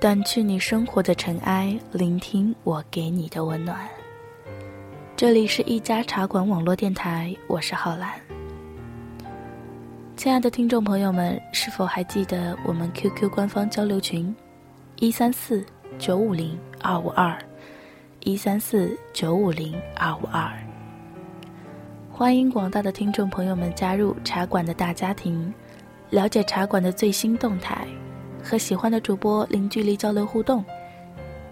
掸去你生活的尘埃，聆听我给你的温暖。这里是一家茶馆网络电台，我是浩兰。亲爱的听众朋友们，是否还记得我们 QQ 官方交流群：一三四九五零二五二，一三四九五零二五二。欢迎广大的听众朋友们加入茶馆的大家庭，了解茶馆的最新动态。和喜欢的主播零距离交流互动，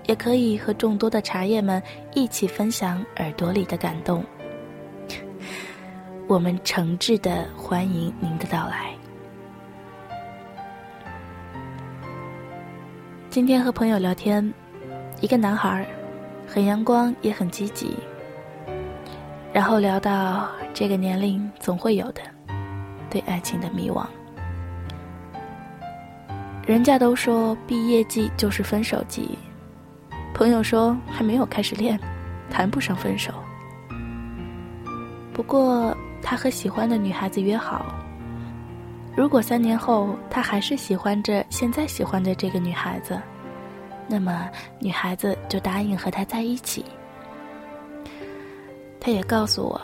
也可以和众多的茶叶们一起分享耳朵里的感动。我们诚挚的欢迎您的到来。今天和朋友聊天，一个男孩，很阳光也很积极。然后聊到这个年龄总会有的对爱情的迷惘。人家都说毕业季就是分手季，朋友说还没有开始练，谈不上分手。不过他和喜欢的女孩子约好，如果三年后他还是喜欢着现在喜欢的这个女孩子，那么女孩子就答应和他在一起。他也告诉我，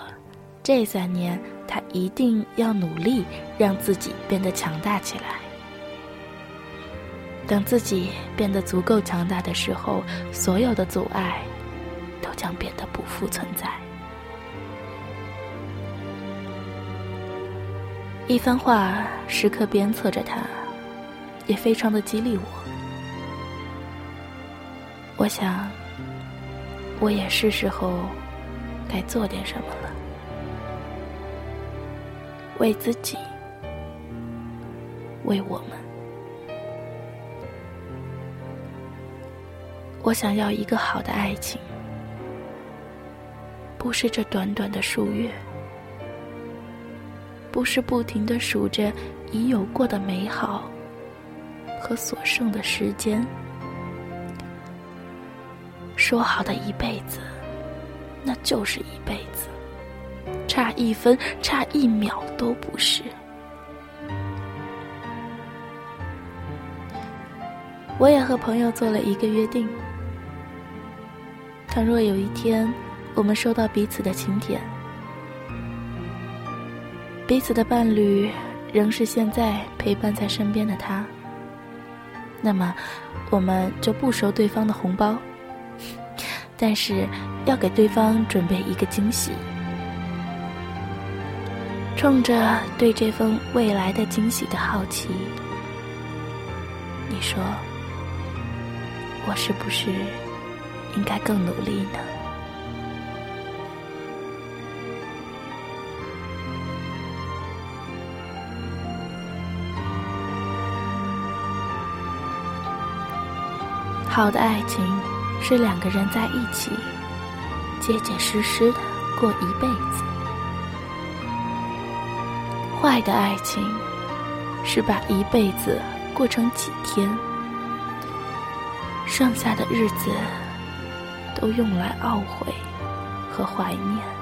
这三年他一定要努力让自己变得强大起来。等自己变得足够强大的时候，所有的阻碍都将变得不复存在。一番话时刻鞭策着他，也非常的激励我。我想，我也是时候该做点什么了，为自己，为我们。我想要一个好的爱情，不是这短短的数月，不是不停的数着已有过的美好和所剩的时间。说好的一辈子，那就是一辈子，差一分、差一秒都不是。我也和朋友做了一个约定。倘若有一天，我们收到彼此的请帖，彼此的伴侣仍是现在陪伴在身边的他，那么我们就不收对方的红包，但是要给对方准备一个惊喜。冲着对这份未来的惊喜的好奇，你说，我是不是？应该更努力呢。好的爱情是两个人在一起，结结实实的过一辈子；坏的爱情是把一辈子过成几天，剩下的日子。都用来懊悔和怀念。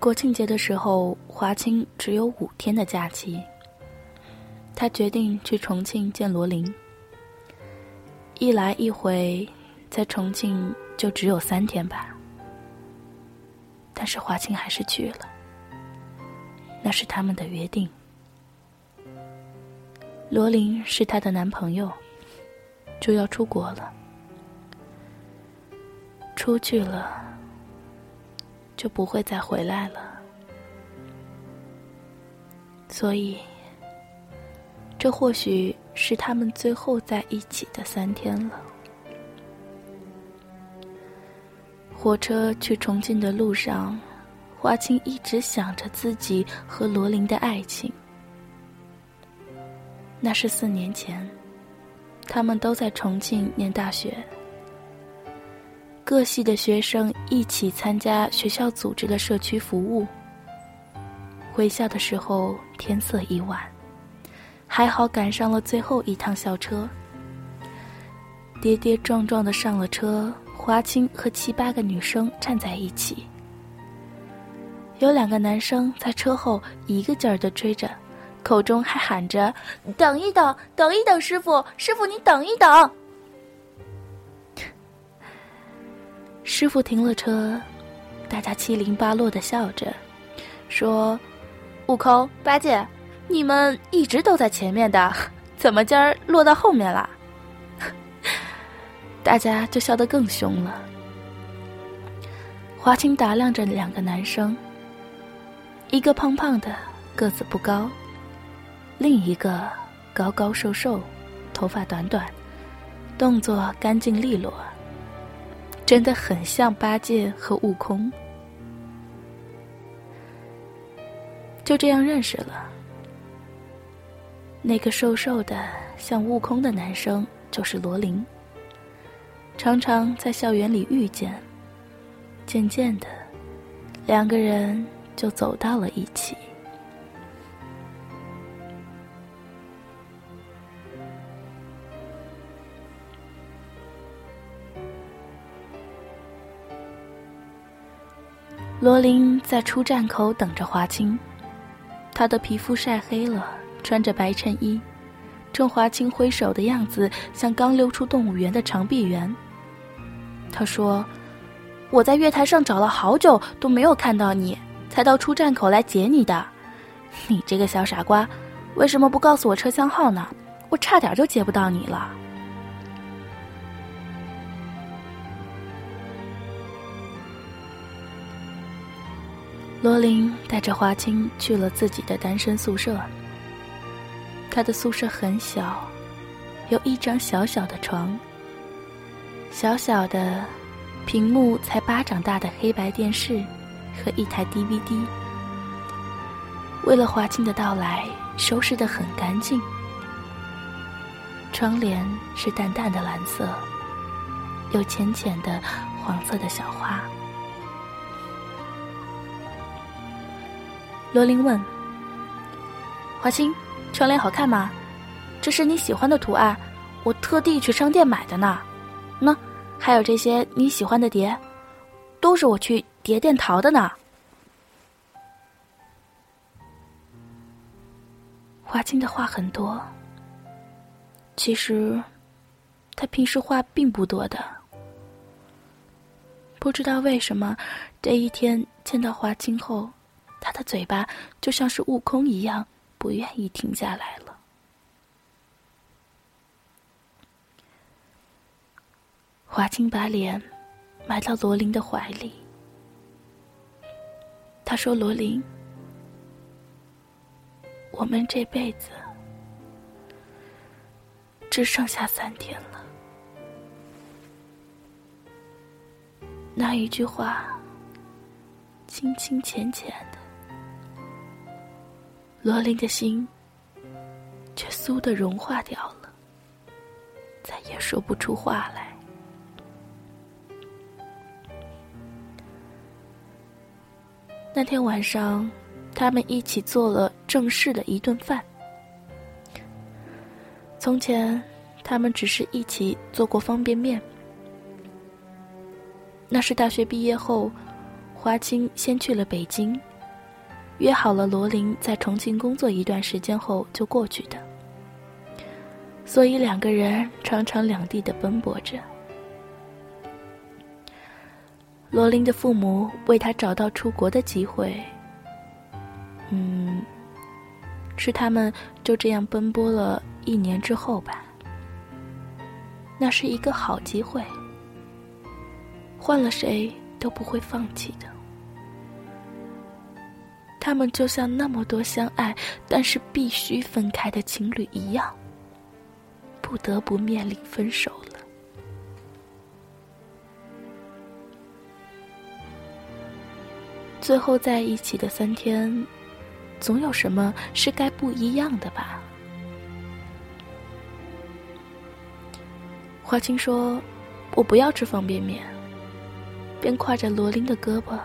国庆节的时候，华清只有五天的假期。他决定去重庆见罗琳，一来一回，在重庆就只有三天吧。但是华清还是去了，那是他们的约定。罗琳是她的男朋友，就要出国了。出去了，就不会再回来了。所以，这或许是他们最后在一起的三天了。火车去重庆的路上，华清一直想着自己和罗琳的爱情。那是四年前，他们都在重庆念大学，各系的学生一起参加学校组织的社区服务。回校的时候，天色已晚，还好赶上了最后一趟校车。跌跌撞撞的上了车，华清和七八个女生站在一起，有两个男生在车后一个劲儿的追着，口中还喊着：“等一等，等一等，师傅，师傅你等一等。”师傅停了车，大家七零八落的笑着，说。悟空、八戒，你们一直都在前面的，怎么今儿落到后面了？大家就笑得更凶了。华清打量着两个男生，一个胖胖的，个子不高；另一个高高瘦瘦，头发短短，动作干净利落，真的很像八戒和悟空。就这样认识了。那个瘦瘦的像悟空的男生就是罗琳。常常在校园里遇见，渐渐的，两个人就走到了一起。罗琳在出站口等着华清。他的皮肤晒黑了，穿着白衬衣，冲华清挥手的样子像刚溜出动物园的长臂猿。他说：“我在月台上找了好久都没有看到你，才到出站口来接你的。你这个小傻瓜，为什么不告诉我车厢号呢？我差点就接不到你了。”罗琳带着华清去了自己的单身宿舍。他的宿舍很小，有一张小小的床，小小的，屏幕才巴掌大的黑白电视和一台 DVD。为了华清的到来，收拾得很干净。窗帘是淡淡的蓝色，有浅浅的黄色的小花。罗琳问：“华清，窗帘好看吗？这是你喜欢的图案，我特地去商店买的呢。那还有这些你喜欢的碟，都是我去碟店淘的呢。”华清的话很多，其实他平时话并不多的。不知道为什么，这一天见到华清后。他的嘴巴就像是悟空一样，不愿意停下来了。华清把脸埋到罗琳的怀里，他说：“罗琳，我们这辈子只剩下三天了。”那一句话，清清浅浅的。罗琳的心却酥的融化掉了，再也说不出话来。那天晚上，他们一起做了正式的一顿饭。从前，他们只是一起做过方便面。那是大学毕业后，华清先去了北京。约好了，罗琳在重庆工作一段时间后就过去的。所以两个人常常两地的奔波着。罗琳的父母为他找到出国的机会，嗯，是他们就这样奔波了一年之后吧。那是一个好机会，换了谁都不会放弃的。他们就像那么多相爱但是必须分开的情侣一样，不得不面临分手了。最后在一起的三天，总有什么是该不一样的吧？华清说：“我不要吃方便面。”便挎着罗琳的胳膊，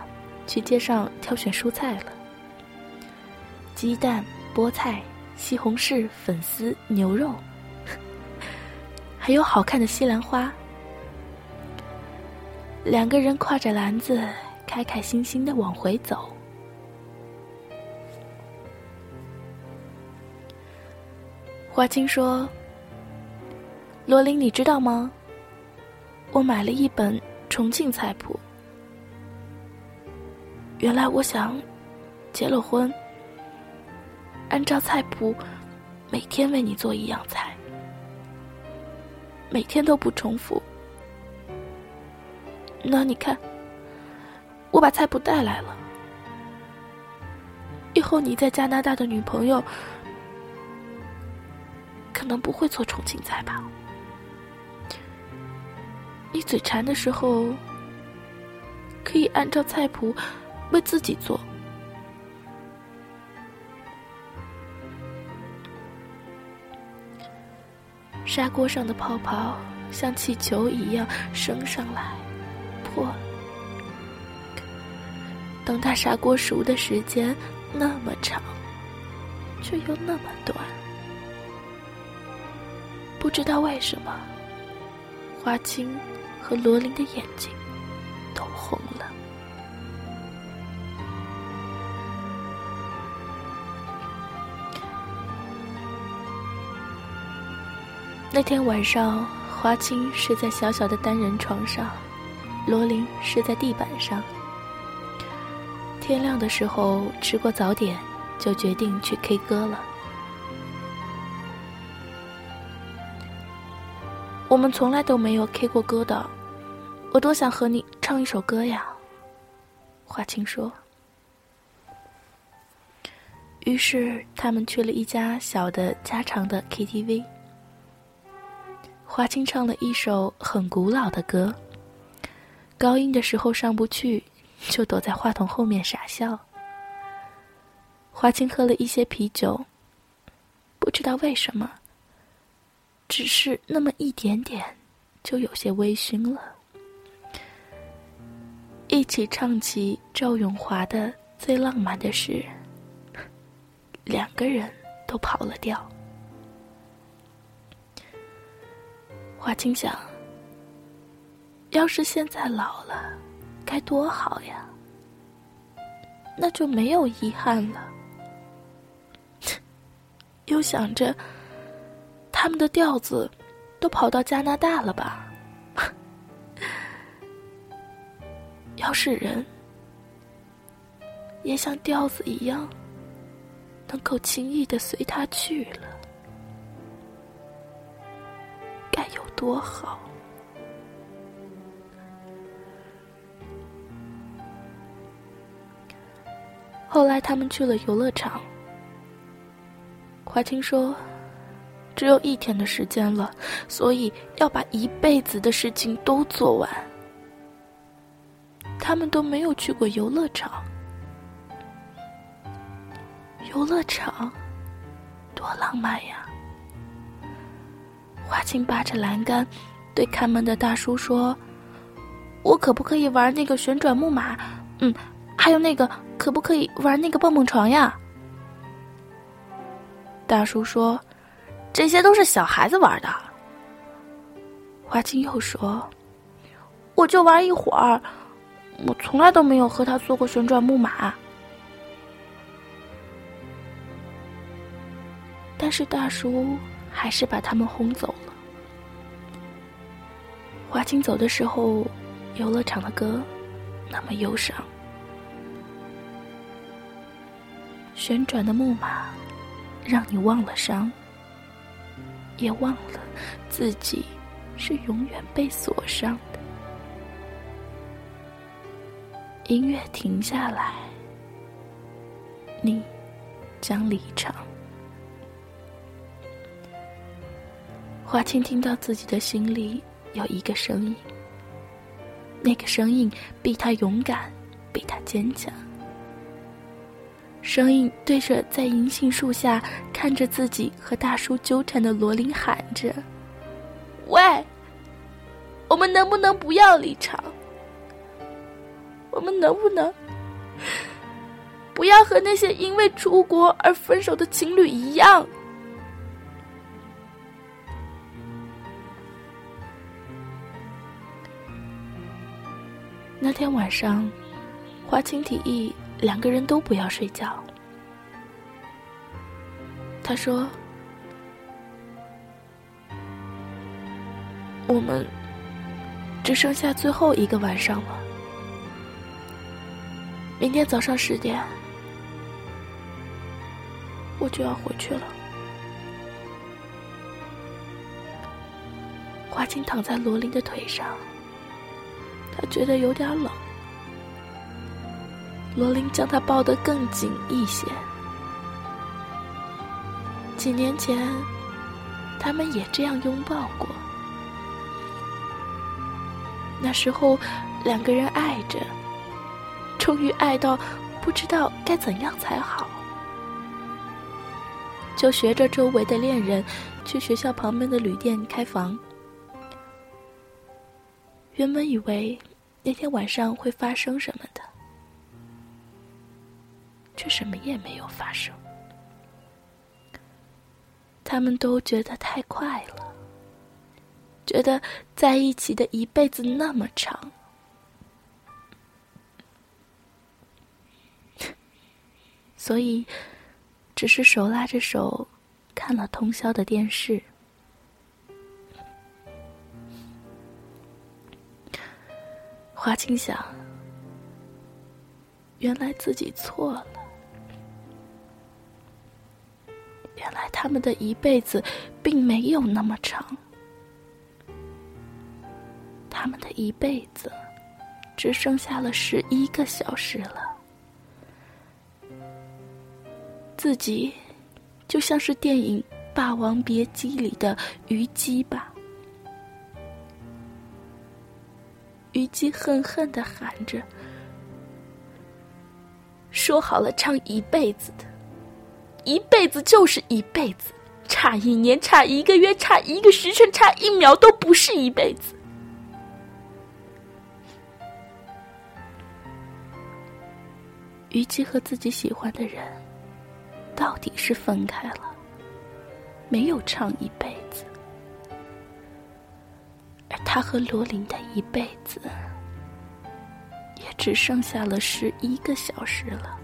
去街上挑选蔬菜了。鸡蛋、菠菜、西红柿、粉丝、牛肉，还有好看的西兰花。两个人挎着篮子。开开心心的往回走。华清说：“罗琳，你知道吗？我买了一本重庆菜谱。原来我想结了婚，按照菜谱，每天为你做一样菜，每天都不重复。那你看。”我把菜谱带来了，以后你在加拿大的女朋友可能不会做重庆菜吧？你嘴馋的时候可以按照菜谱为自己做。砂锅上的泡泡像气球一样升上来，破了。等它砂锅熟的时间那么长，却又那么短，不知道为什么，花青和罗琳的眼睛那天晚上，花青睡在小小的单人床上，罗琳睡在地板上。天亮的时候吃过早点，就决定去 K 歌了。我们从来都没有 K 过歌的，我多想和你唱一首歌呀。华清说。于是他们去了一家小的家常的 KTV。华清唱了一首很古老的歌，高音的时候上不去。就躲在话筒后面傻笑。华清喝了一些啤酒，不知道为什么，只是那么一点点，就有些微醺了。一起唱起赵咏华的《最浪漫的事》，两个人都跑了调。华清想，要是现在老了。该多好呀！那就没有遗憾了。又想着，他们的调子都跑到加拿大了吧？要是人也像调子一样，能够轻易的随他去了，该有多好！后来他们去了游乐场。华清说：“只有一天的时间了，所以要把一辈子的事情都做完。”他们都没有去过游乐场。游乐场，多浪漫呀！华清扒着栏杆，对看门的大叔说：“我可不可以玩那个旋转木马？嗯，还有那个。”可不可以玩那个蹦蹦床呀？大叔说：“这些都是小孩子玩的。”华清又说：“我就玩一会儿，我从来都没有和他坐过旋转木马。”但是大叔还是把他们轰走了。华清走的时候，游乐场的歌那么忧伤。旋转的木马，让你忘了伤，也忘了自己是永远被锁上的。音乐停下来，你将离场。华清听到自己的心里有一个声音，那个声音比他勇敢，比他坚强。声音对着在银杏树下看着自己和大叔纠缠的罗琳喊着：“喂，我们能不能不要离场？我们能不能不要和那些因为出国而分手的情侣一样？”那天晚上，华清提议。两个人都不要睡觉。他说：“我们只剩下最后一个晚上了，明天早上十点我就要回去了。”华清躺在罗琳的腿上，他觉得有点冷。罗琳将他抱得更紧一些。几年前，他们也这样拥抱过。那时候，两个人爱着，终于爱到不知道该怎样才好，就学着周围的恋人，去学校旁边的旅店开房。原本以为那天晚上会发生什么的。却什么也没有发生。他们都觉得太快了，觉得在一起的一辈子那么长，所以只是手拉着手看了通宵的电视。华清想，原来自己错了。原来他们的一辈子并没有那么长，他们的一辈子只剩下了十一个小时了。自己就像是电影《霸王别姬》里的虞姬吧？虞姬恨恨的喊着：“说好了唱一辈子的。”一辈子就是一辈子，差一年、差一个月、差一个时辰、差一秒都不是一辈子。虞姬和自己喜欢的人，到底是分开了，没有唱一辈子，他和罗琳的一辈子，也只剩下了十一个小时了。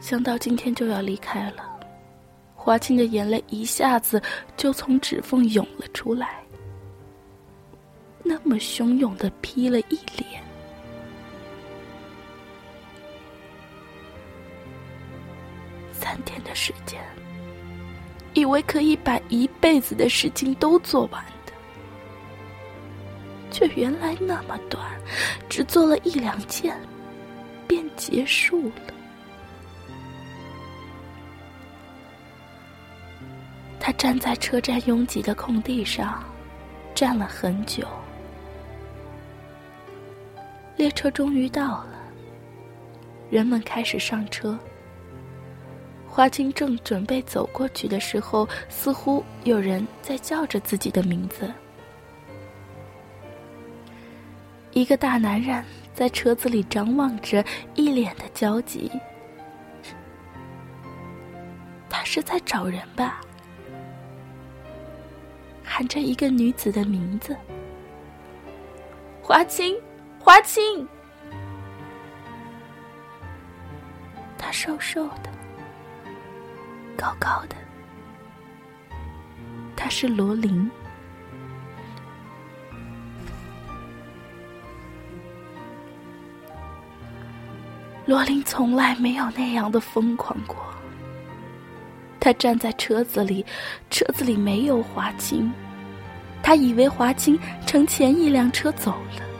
想到今天就要离开了，华清的眼泪一下子就从指缝涌了出来，那么汹涌的劈了一脸。三天的时间，以为可以把一辈子的事情都做完的，却原来那么短，只做了一两件，便结束了。他站在车站拥挤的空地上，站了很久。列车终于到了，人们开始上车。华清正准备走过去的时候，似乎有人在叫着自己的名字。一个大男人在车子里张望着，一脸的焦急。他是在找人吧？喊着一个女子的名字：“华清，华清。”他瘦瘦的，高高的，他是罗琳。罗琳从来没有那样的疯狂过。他站在车子里，车子里没有华清，他以为华清乘前一辆车走了。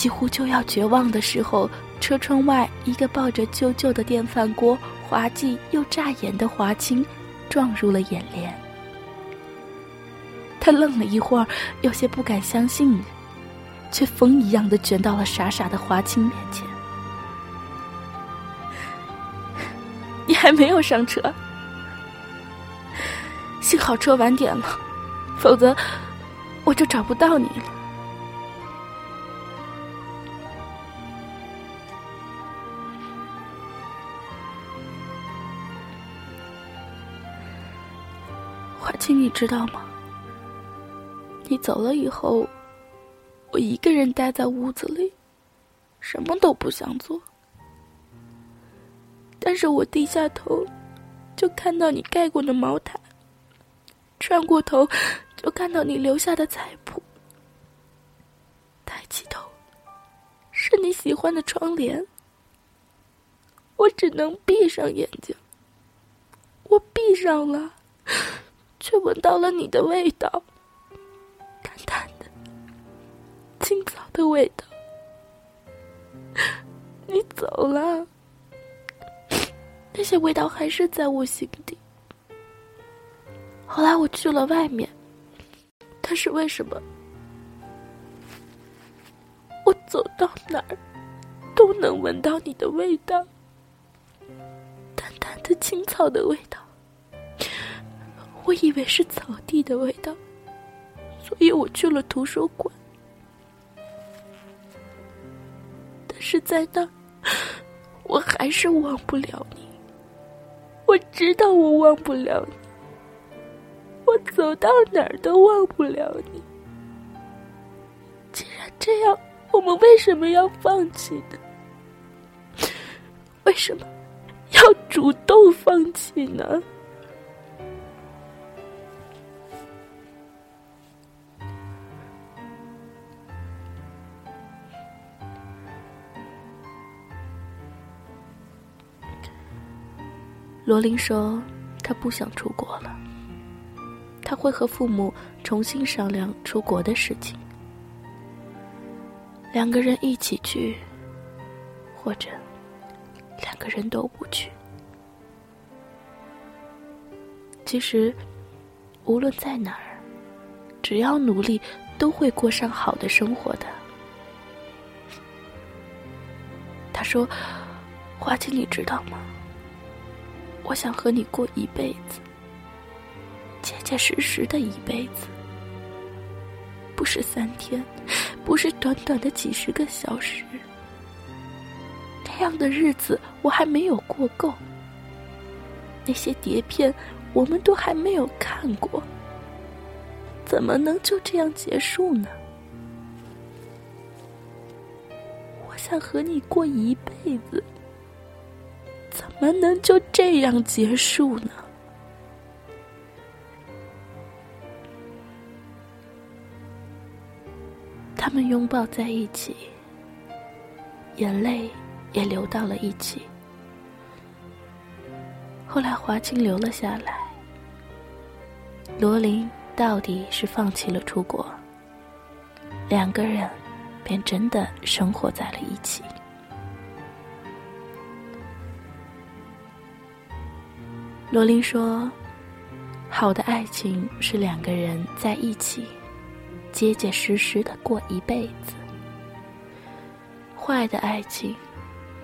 几乎就要绝望的时候，车窗外一个抱着旧旧的电饭锅、滑稽又扎眼的华清撞入了眼帘。他愣了一会儿，有些不敢相信，却风一样的卷到了傻傻的华清面前。你还没有上车，幸好车晚点了，否则我就找不到你了。你知道吗？你走了以后，我一个人待在屋子里，什么都不想做。但是我低下头，就看到你盖过的毛毯；转过头，就看到你留下的菜谱；抬起头，是你喜欢的窗帘。我只能闭上眼睛。我闭上了，却闻到了你的味道，淡淡的青草的味道。你走了。那些味道还是在我心底。后来我去了外面，但是为什么我走到哪儿都能闻到你的味道，淡淡的青草的味道？我以为是草地的味道，所以我去了图书馆，但是在那，我还是忘不了你。我知道我忘不了你，我走到哪儿都忘不了你。既然这样，我们为什么要放弃呢？为什么要主动放弃呢？罗琳说：“她不想出国了。他会和父母重新商量出国的事情，两个人一起去，或者两个人都不去。其实，无论在哪儿，只要努力，都会过上好的生活的。”他说：“花姐，你知道吗？”我想和你过一辈子，结结实实的一辈子，不是三天，不是短短的几十个小时。那样的日子我还没有过够，那些碟片我们都还没有看过，怎么能就这样结束呢？我想和你过一辈子。怎么能就这样结束呢？他们拥抱在一起，眼泪也流到了一起。后来华清留了下来，罗琳到底是放弃了出国，两个人便真的生活在了一起。罗琳说：“好的爱情是两个人在一起，结结实实的过一辈子；坏的爱情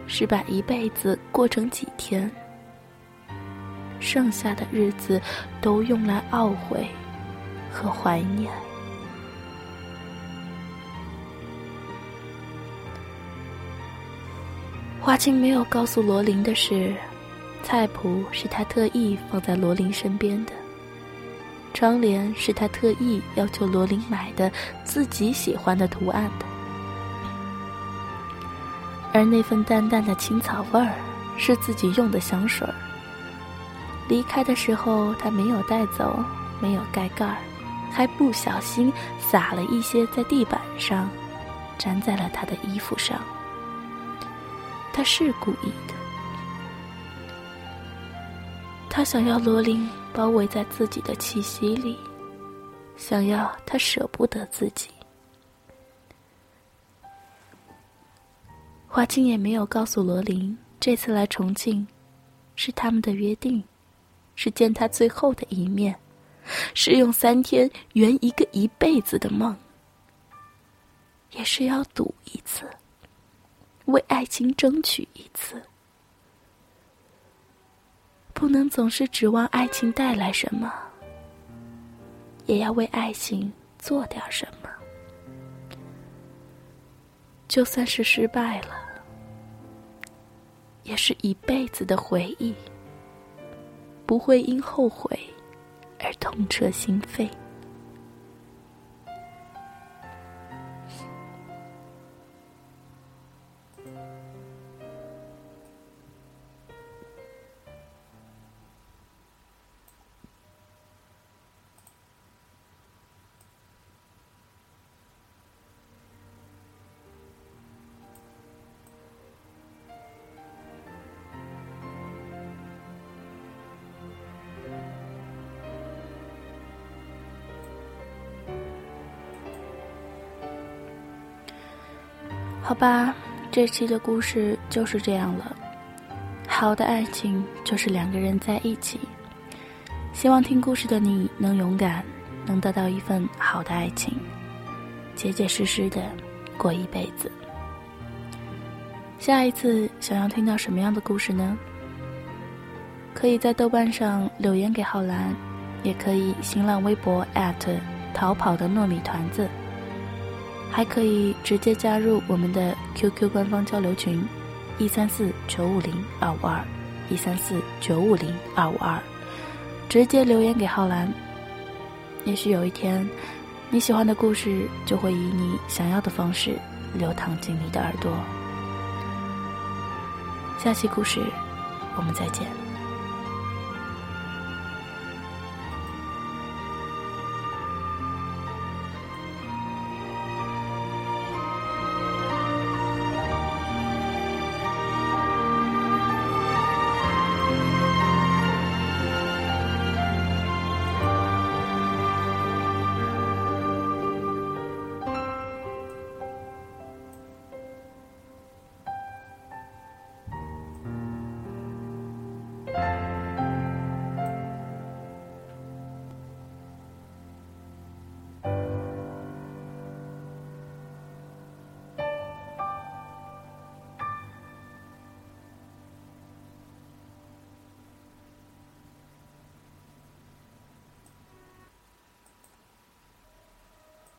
是把一辈子过成几天，剩下的日子都用来懊悔和怀念。”华清没有告诉罗琳的是。菜谱是他特意放在罗琳身边的，窗帘是他特意要求罗琳买的，自己喜欢的图案的。而那份淡淡的青草味儿，是自己用的香水儿。离开的时候，他没有带走，没有盖盖儿，还不小心洒了一些在地板上，粘在了他的衣服上。他是故意的，他想要罗琳包围在自己的气息里，想要他舍不得自己。华清也没有告诉罗琳，这次来重庆，是他们的约定，是见他最后的一面，是用三天圆一个一辈子的梦，也是要赌一次，为爱情争取一次。不能总是指望爱情带来什么，也要为爱情做点什么。就算是失败了。也是一辈子的回忆，不会因后悔而痛彻心扉。好吧，这期的故事就是这样了。好的爱情就是两个人在一起。希望听故事的你能勇敢，能得到一份好的爱情，结结实实的过一辈子。下一次想要听到什么样的故事呢？可以在豆瓣上留言给浩兰，也可以新浪微博逃跑的糯米团子。还可以直接加入我们的 QQ 官方交流群，一三四九五零二五二，一三四九五零二五二，直接留言给浩然。也许有一天，你喜欢的故事就会以你想要的方式流淌进你的耳朵。下期故事，我们再见。